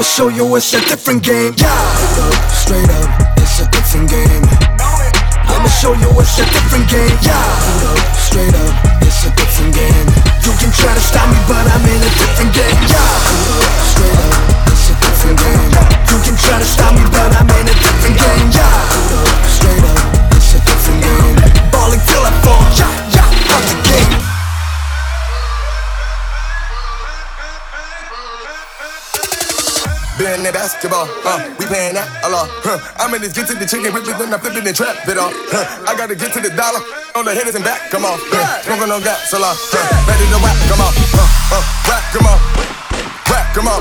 I'ma show you it's a different game. Yeah, straight up, it's a different game. I'ma show you it's a different game. Yeah, straight up, it's a different game. You can try to stop me, but I'm in a different game. Yeah, straight up, it's a different game. You can try to stop me, but I'm in a different game. Yeah, straight up. that basketball. Uh, we playing that a lot. Huh. I'm in this get to the chicken whip it, then I flip it and trap it off. Huh. I gotta get to the dollar. On the hitters and back, come on. Huh. Smoking on gas a lot. Huh. Ready to whack, come on. Huh. Uh, whack, come on. Whack, come on.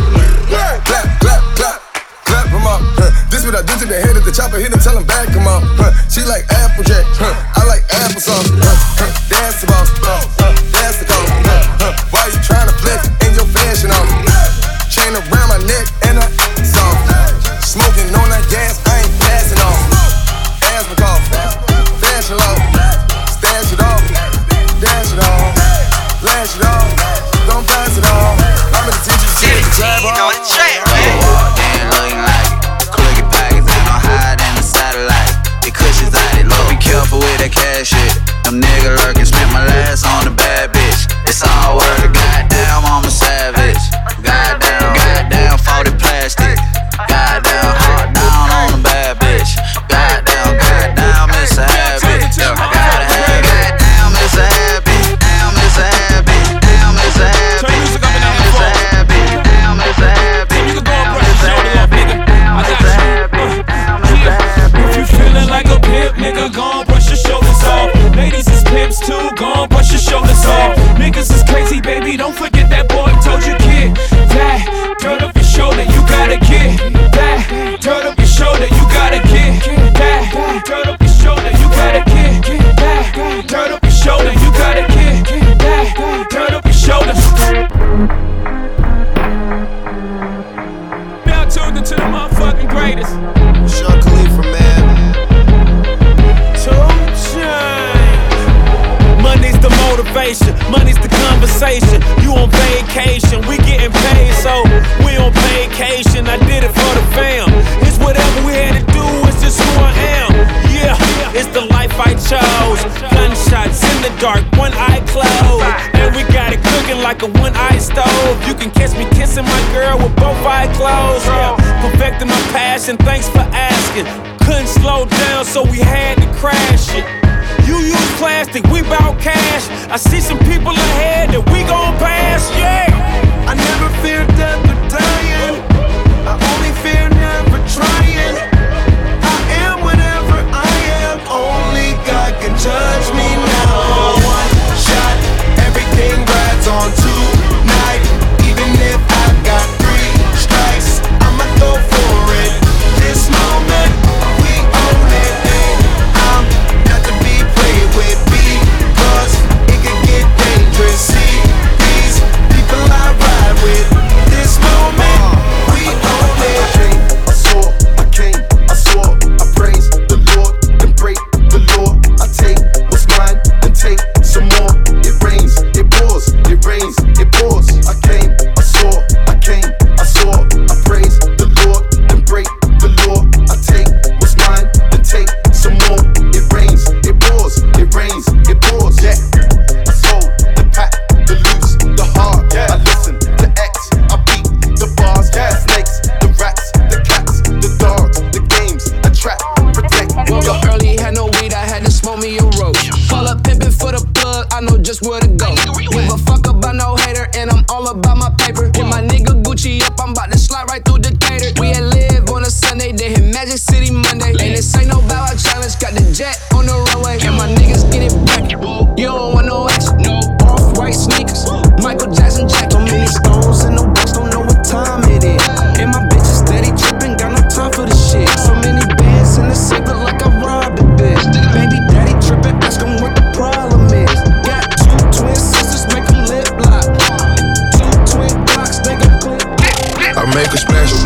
Clap, clap, clap. Clap him up. Huh. This what I do to the head of the chopper. Hit him, tell him back come on, Huh. She like Applejack. Huh. I like applesauce. Huh. Huh. That's the boss. Huh. Huh. The call. Huh. Huh. Why you trying to flex in your fashion on? Chain around my neck. with both eyes closed. Yeah, perfecting my passion, thanks for asking. Couldn't slow down, so we had to crash it. You use plastic, we bout cash. I see some people ahead that we gon' pass, yeah. I never fear death or dying. I only fear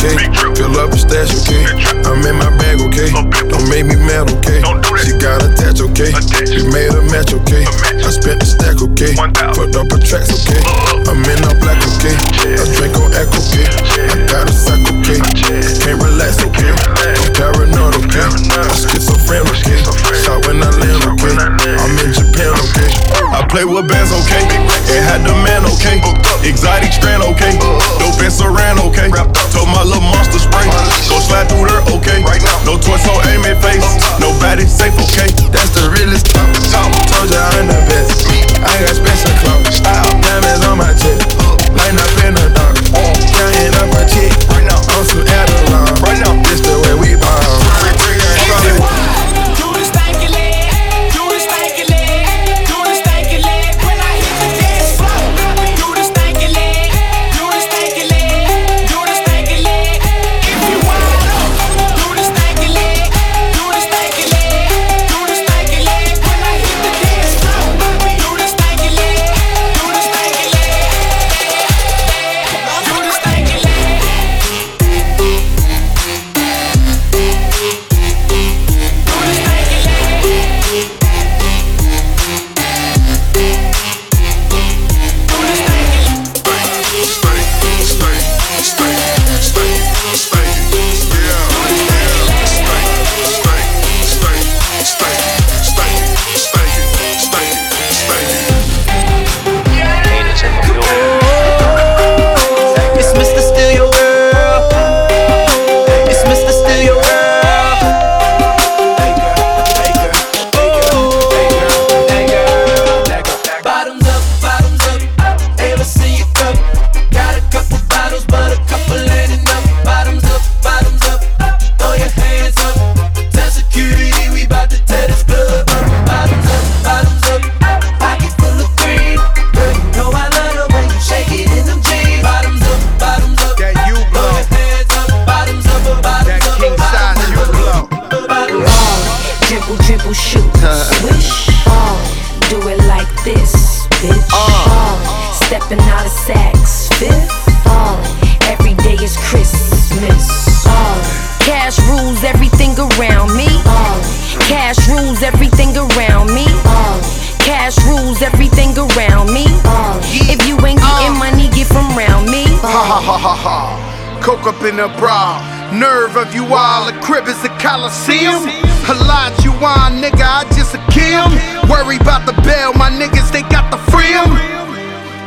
okay? Fill up the stash, okay? I'm in my bag, okay? Don't make me mad, okay? She got attached, okay? she made a match, okay? I spent the stack, okay? Put up a tracks, okay? I'm in all black, okay? I drink on echo, okay? I got a sack, okay? Can't relax, okay? I'm paranoid, okay? I'm schizophrenic, okay? Shot when I land, okay? I'm in Japan, okay? I play with bands, okay? and had the man, okay? Exotic strand, okay? Dope and saran, okay? Told my little monster spray. Go slide through there okay. Right now. No torso aim at face. Nobody safe okay. That's the realest talk. Told ya I'm the best. I got special Nerve of you all, the crib is a coliseum. A lot you nigga, I just a kill. Worry about the bail, my niggas, they got the freedom.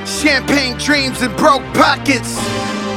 Champagne dreams and broke pockets.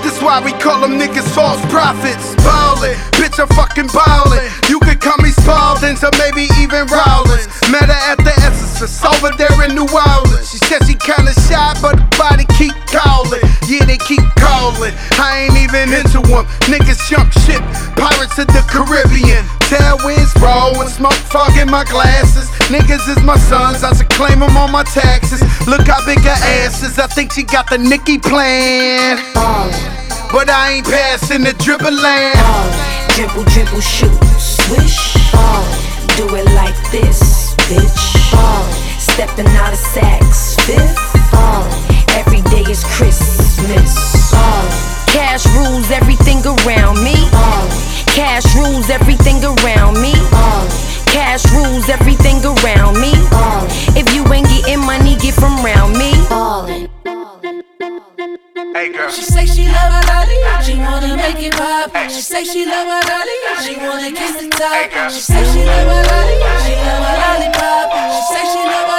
That's why we call them niggas false prophets. Ballin', bitch, I'm fucking ballin'. You could call me Spalding, or maybe even Rawlings. Met her at the Essence, over there in New Orleans. She said she kinda shy, but the body keep calling. Yeah, they keep calling. I ain't even into them. Niggas jump ship, pirates of the Caribbean. Tailwinds roll smoke fog in my glasses. Niggas is my sons, I should claim them on my taxes. Look how big her ass is, I think she got the Nicki plan. But I ain't passing the dribble land. Dribble, dribble, shoot, swish. Do it like this, bitch. Ball. Stepping out of Saks, fifth. Ball. Every day is Christmas. Ball. Cash rules everything around me. Ball. Cash rules everything around Hey girl. She say she love her lolly, she wanna make it pop. She say she love her lolly, she wanna kiss the top. She say she love her lolly, she love her lollipop. She say she love her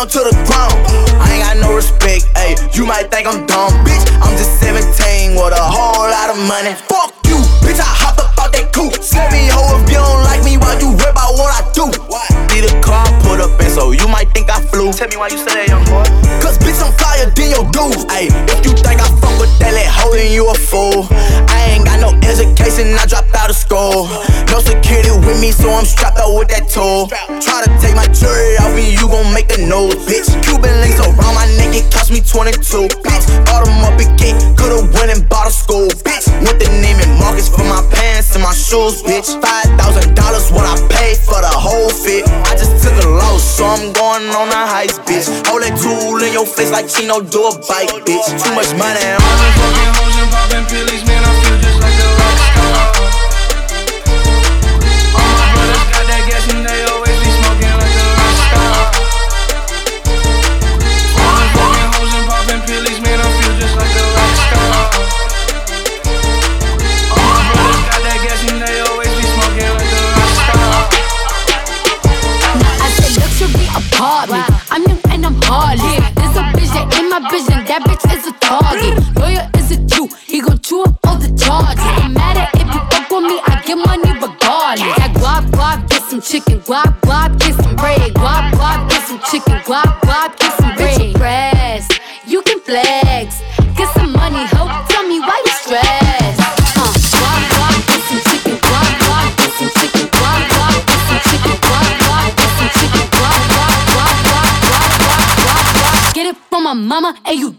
down to the ground. I ain't got no respect, ayy. You might think I'm dumb, bitch. I'm just 17 with a whole lot of money. Fuck you, bitch. I hopped up out that coupe. Send me hoe if you don't like me, why you worry about what I do? Need a car put up in, so you might think I flew. Tell me why you say that, young boy. I'm flyer than your dudes. Ayy, if you think I fuck with that, let hoe, then you a fool. I ain't got no education, I dropped out of school. No security with me, so I'm strapped out with that tool. Try to take my jewelry off me, you gon' make a nose, bitch. Cuban links around my neck, it cost me 22, bitch. Bought 'em up at gate, could've went and bought a school, bitch. Went to Neiman Marcus for my pants and my shoes, bitch. Five thousand dollars what I paid for the whole fit. I just took a loss, so I'm going on a heist, bitch. Hold that tool in your face like Chino do a bike, bitch. Too much money. I'm fucking hoes and popping pillies, man. I from my mama, and you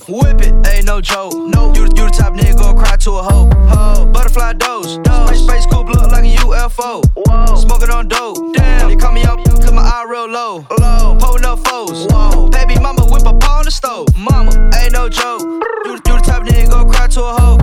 stove. Whip it, ain't no joke. No. You, you the top nigga gon' cry to a hoe. Ho. Butterfly dose. Space, space cool blood like a UFO. Smoking on dope. Damn. They call me out, cause my eye real low. low. Pulling up foes. Baby mama whip pot on the stove. Mama, ain't no joke. You, you the type nigga gon' cry to a hoe.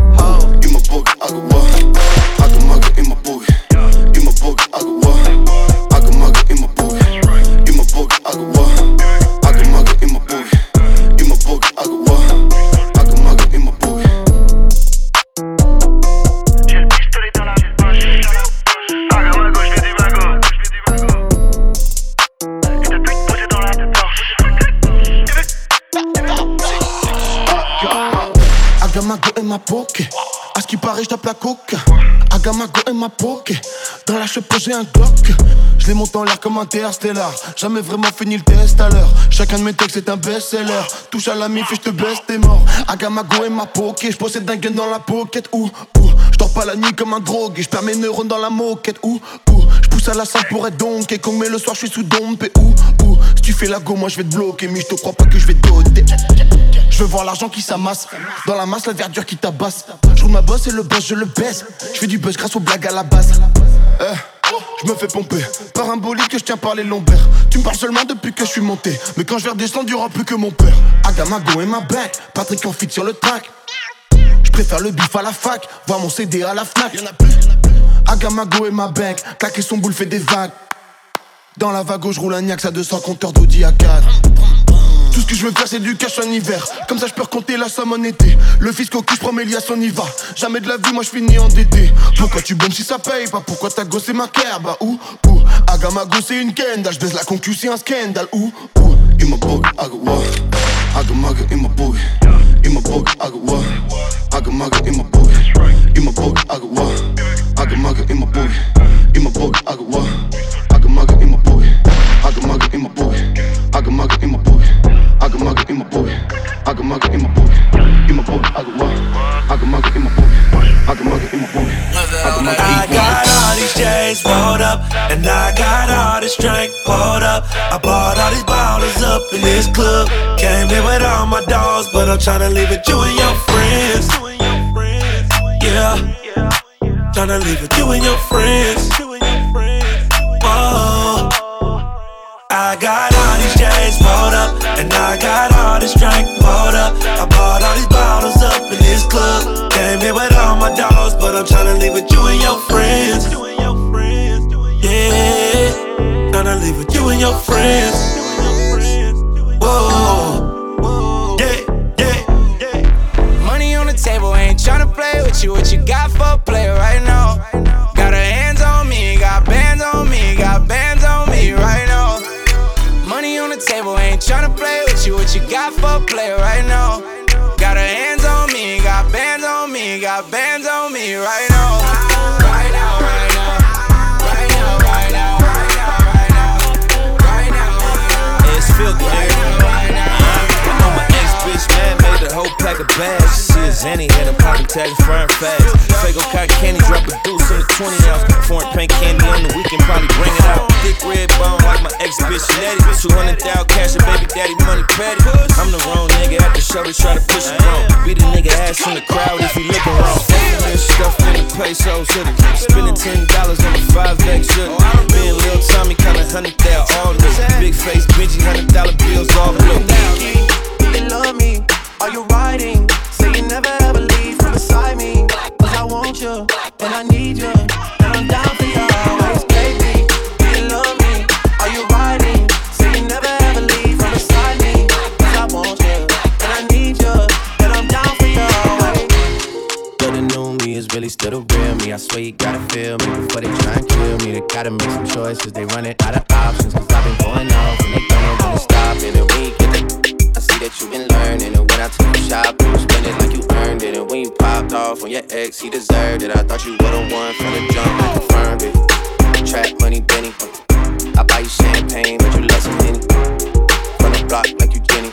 I got my go in ma pocket. À ce qui paraît, je tape la coke. I got my go in ma pocket. Dans la chapeau, j'ai un Glock. Je les monte en l'air comme un interstellar. Jamais vraiment fini le test à l'heure. Chacun de mes textes est un best-seller. Touche à la mif et je te baisse, t'es mort. I got my go in ma pocket. Je possède un gun dans la pocket. Ouh, ouh. Je dors pas la nuit comme un drogue. Et je perds mes neurones dans la moquette. Ouh, ouh. Je pousse à la salle pour être donc. Et comme mais le soir, je suis sous dompe. Et ouh, ouh. Si tu fais la go, moi je vais te bloquer. Mais je te crois pas que je vais te doter. Je veux voir l'argent qui s'amasse. Dans la masse, la verdure qui tabasse. Je roule ma bosse et le boss, je le baisse. Je fais du buzz grâce aux blagues à la base. Eh, je me fais pomper par un bolide que je tiens par les lombaires. Tu me parles seulement depuis que je suis monté. Mais quand je vais redescendre, y'aura plus que mon père. Agamago et ma back. Patrick en fit sur le track. Je préfère le bif à la fac. Voir mon CD à la Fnac. Y'en a plus. Agamago et ma bank. Claquer son boule fait des vagues. Dans la vague, je roule un Niax à 200 compteurs d'Audi à 4. Tout ce que je veux faire c'est du cash en hiver Comme ça je peux recompter la somme en été Le fisc au cul je prends mes liasses on y va Jamais de la vie moi je finis endetté Pourquoi tu bombes si ça paye pas? Pourquoi t'as gossé ma care? Bah où où? Aga go c'est une kendall Je baisse la concu c'est un scandale Où où? In my book, I go what? It in my book. In my book, I go what? It in my book. In my book, I go what? I can mug it in my I can mug it in my book. I can mug it I got all these J's rolled up, and I got all this drink poured up. I bought all these bottles up up in this club. Came in with all my dogs, but I'm tryna leave it you and your friends. Yeah, tryna leave it you and your friends. I'm tryna leave with you and your friends. Yeah, tryna leave with you and your friends. Whoa, yeah, yeah, yeah. Money on the table, ain't tryna play with you. What you got for play right now? Got her hands on me, got bands on me, got bands on me right now. Money on the table, ain't tryna play with you. What you got for play right now? Got her hands on me, got bands on me, got bands me right now. Right now, right now. Right now, right now, right now, right now. Right now. It's feel good. I know my ex bitch man made a whole pack of bags. She is Zanny, had a pocket tag frying fast. Fago cotton candy, drop a deuce in the 20 ounce. Foreign paint candy ex bitch Nettie. 200 thou cash and baby daddy money petty. I'm the wrong nigga at the show to try to push it wrong. Beat a nigga ass in the crowd if he looking wrong. Fucking this stuff in the pesos hoodie. Spending ten dollars on a five X hoodie. Me and Lil Tommy kinda hundred thou all new. Big face, Benji, hundred dollar bills all blue. You love me, are you riding? Say you never ever leave from beside me. Cause I want you, and I need you, really still the real me. I swear you gotta feel me before they try and kill me. They gotta make some choices. They running out of options. Cause I've been going off and they don't to stop. And then you get the I see that you've been learning. And when I took you shopping, you spend it like you earned it. And when you popped off on your ex, he deserved it. I thought you were the one from the jump that confirmed it. Trap money, Benny. I buy you champagne, but you love some Henny. From the block like you Jenny.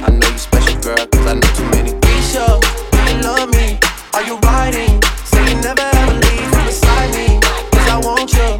I know you special, girl, cause I know too many. Keisha, you love me, are you riding? Say you never ever leave from beside me. Cause I want you,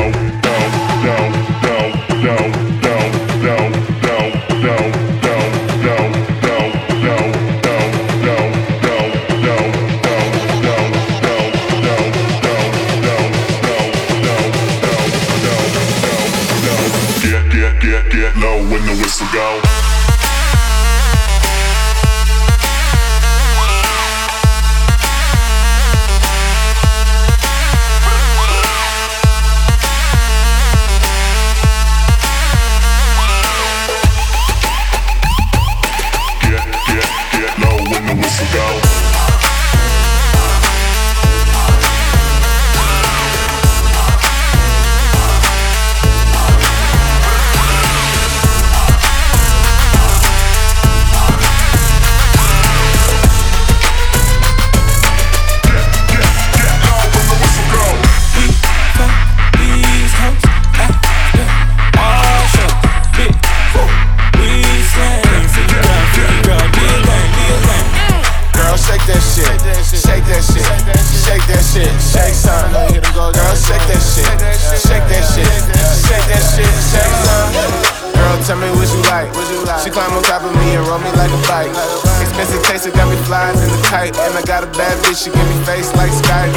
got she give me face like Skype.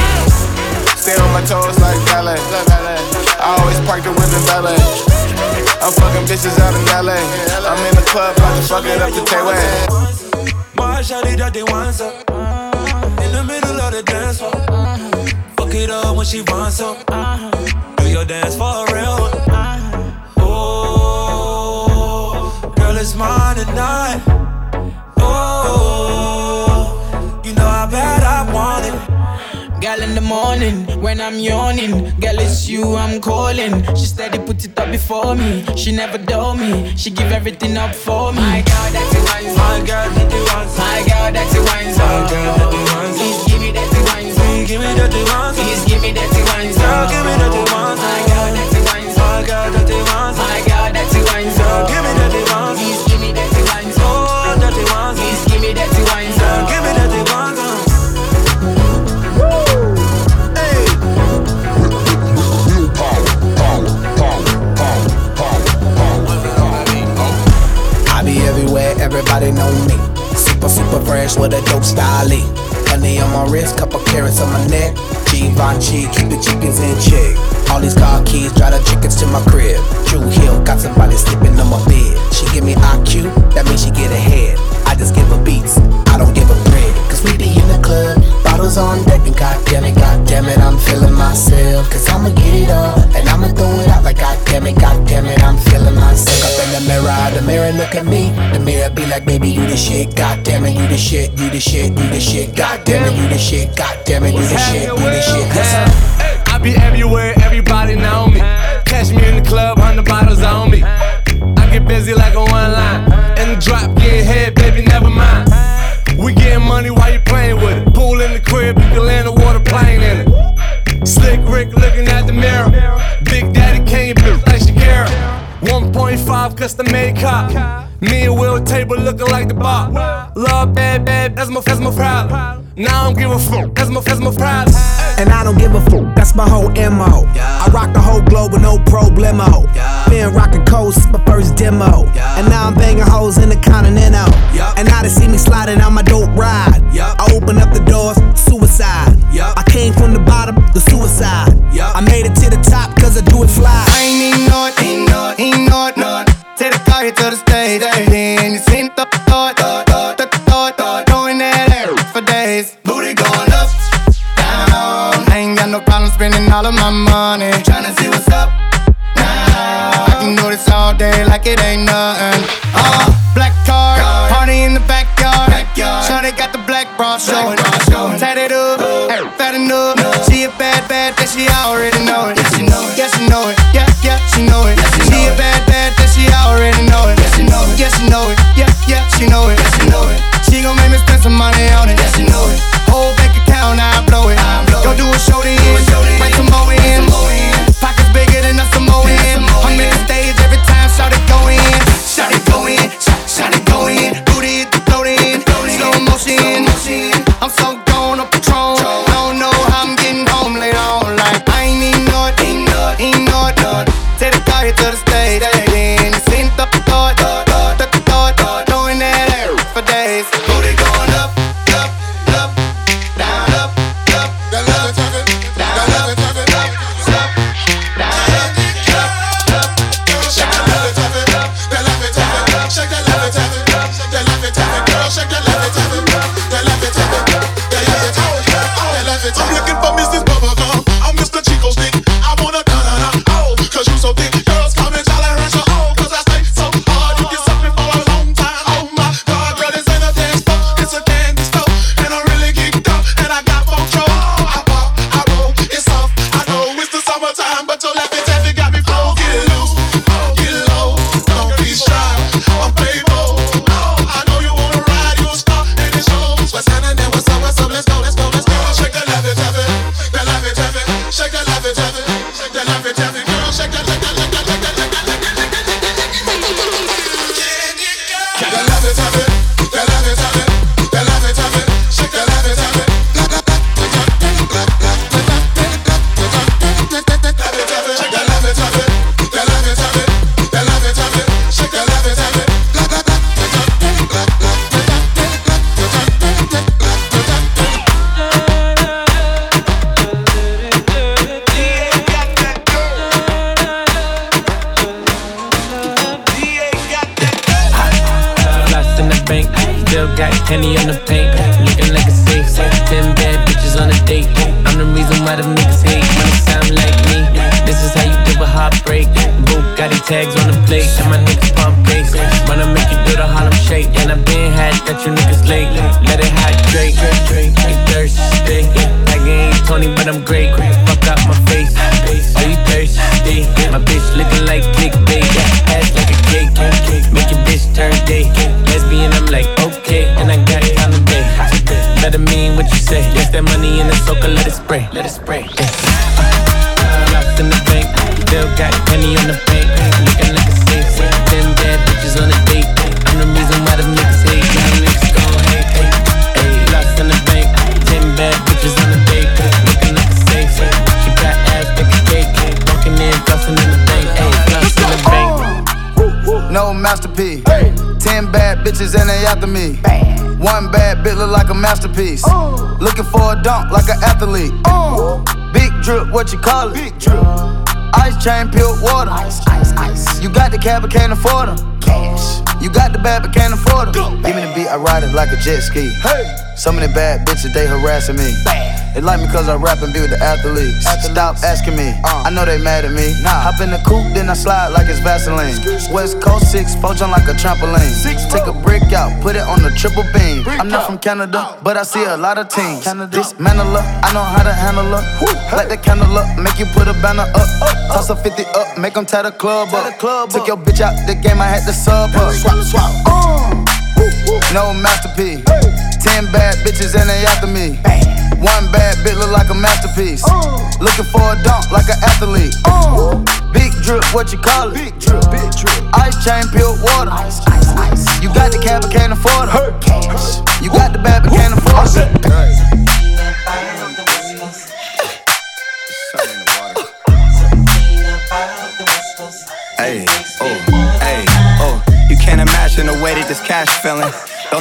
Stay on my toes like ballet. I always park the whip in ballet. I'm fucking bitches out in LA. I'm in the club, about to fuck it up the Tay-Way. My shawty that they want some In the middle of the dance floor Fuck it up when she wants some Do your dance for real one. Oh, girl, it's mine tonight in the morning when I'm yawning. Girl, it's you I'm calling. She steady put it up before me. She never dull me. She give everything up for me. My girl, that's a wine My girl, that's a wine My girl, that's a wine My girl, that's a wine Please give me that wine Please give me that wine Please give me that wine Girl, give me that wine Super fresh with a dope style. Eh? Honey on my wrist, couple carats on my neck. Givenchy, keep the chickens in check. All these car keys, drive the chickens to my crib. True Hill, got somebody sleeping on my bed. She give me IQ, that means she get ahead. I just give her beats, I don't give her bread. Cause we be in the club, bottles on deck, and goddamn it, goddamn it, I'm feeling myself. Cause I'ma get it up, and I'ma throw it out like goddamn it, goddamn it, I'm feeling myself. Look up in the mirror, the mirror look at me. The mirror be like, baby, you the shit, goddamn it, you the shit, you the shit, you the shit, goddamn it, you the shit, goddamn it, you the shit, you the shit. Yes. I be everywhere, everybody know me. Catch me in the club, hundred bottles on me. I get busy like a one line. In the drop, get head, baby, never mind. We getting money while you playing with it. Pool in the crib, you can land a water plane in it. Slick Rick looking at the mirror. Big Daddy Kane, bitch like Shakira. 1.5 custom made cop. Me and Will table looking like the bar. Love bad, bad, that's my, that's my problem. Now I don't give a fuck, that's my, that's my problem. And I don't give a fuck, that's my whole MO. I rock the whole globe with no problemo. Been rocking coast since my first demo. And now I'm banging hoes in the continental. And now they see me sliding on my dope ride. I open up the doors, suicide. I came from the bottom, the suicide. I made it to the top cause I do it fly. Sound like me. This is how you do a heartbreak. Bugatti tags on the plate, and my niggas pump bass. Wanna make you do the Harlem shake, and I been had that you niggas late. Let it hydrate, you thirsty. Like ain't Tony, but I'm great. Fuck out my face. Are you thirsty? My bitch looking like baby. Ass like a cake. Make your bitch turn day. Lesbian, I'm like, okay. And I got time to day. Better mean what you say. Yes, that money in the soaker, let it spray. Let it spray. Yeah. In the bank. Still got penny on the bank. Looking like a safe. Ten bad bitches on a date. I'm the reason why the niggas hate. Now niggas gon' hate. Hey, hey. Lost in the bank. Ten bad bitches on a date. Looking like a safe. She got ass like a cake. Walking in, flossing in the bank. Hey, lost in the bank. No masterpiece. Ten bad bitches and they after me. One bad bitch look like a masterpiece. Looking for a dunk like an athlete. Big drip, what you call it? Big drip. Uh, ice chain, pure water. Ice, ice, ice. You got the cab, but can't afford them. Cash. You got the bad, but can't afford them. Give me the beat, I ride it like a jet ski. Hey. Some of the bad bitches, they harassing me. They like me cause I rap and be with the athletes. Stop asking me, I know they mad at me. Hop in the coupe, then I slide like it's Vaseline. West Coast 6, four jump like a trampoline. Six, Take a brick out, put it on the triple beam. I'm not from Canada, but I see a lot of teams. Dismantle her, I know how to handle her. Light the candle up, make you put a banner up. Toss a 50 up, make them tie the club up. Took your bitch out the game, I had to sub her. Swap, swap. Uh. No masterpiece. Ten bad bitches and they after me. One bad bitch look like a masterpiece. Looking for a dunk like an athlete. Big drip, what you call it? Big drip, big drip. Ice chain, pure water. Ice, ice, ice. You got the cab, but can't afford it. You got the bad, but can't afford it.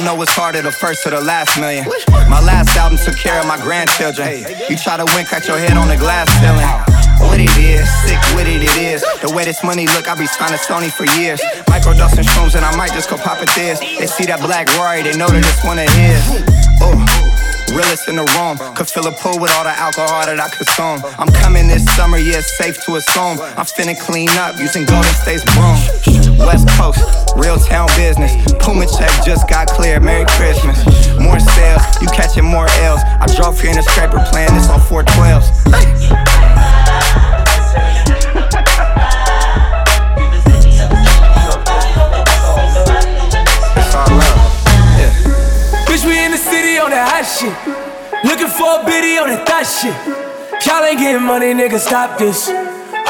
Don't know what's harder, the first or the last million. My last album took care of my grandchildren. You try to win, crack your head on the glass ceiling. What it is, sick with it, it is. The way this money look, I be signing Sony for years. Microdosing shrooms, and I might just go pop it this. They see that black Rory, they know that it's one of his. Oh. Realest in the room. Could fill a pool with all the alcohol that I consume. I'm coming this summer, yeah, it's safe to assume. I'm finna clean up using Golden State's broom. West Coast, real town business. Puma check just got clear. Merry Christmas. More sales, you catching more L's. I drove here in a scraper playing this on 412s. It's. Bitch, we in the city on that hot shit. Looking for a biddy on that thot shit. Y'all ain't getting money, nigga, stop this.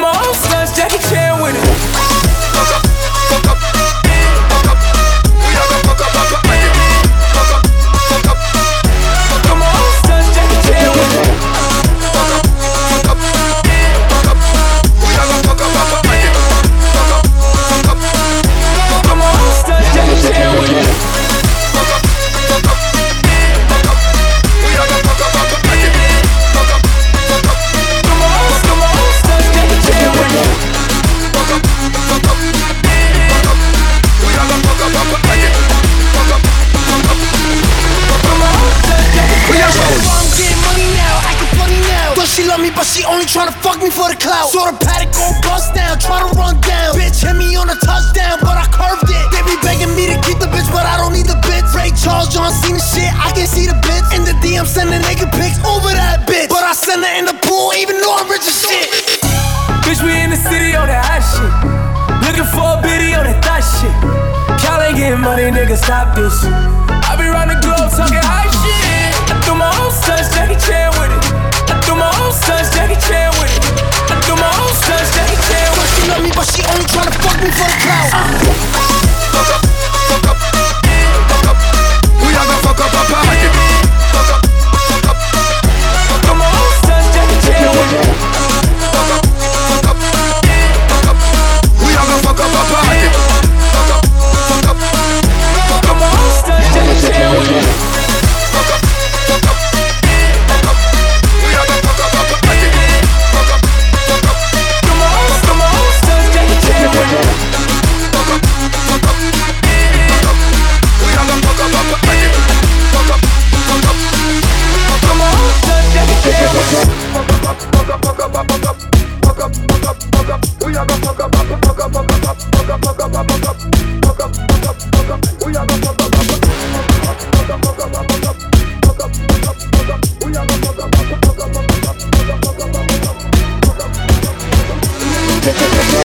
My own stunts, Jackie Chan with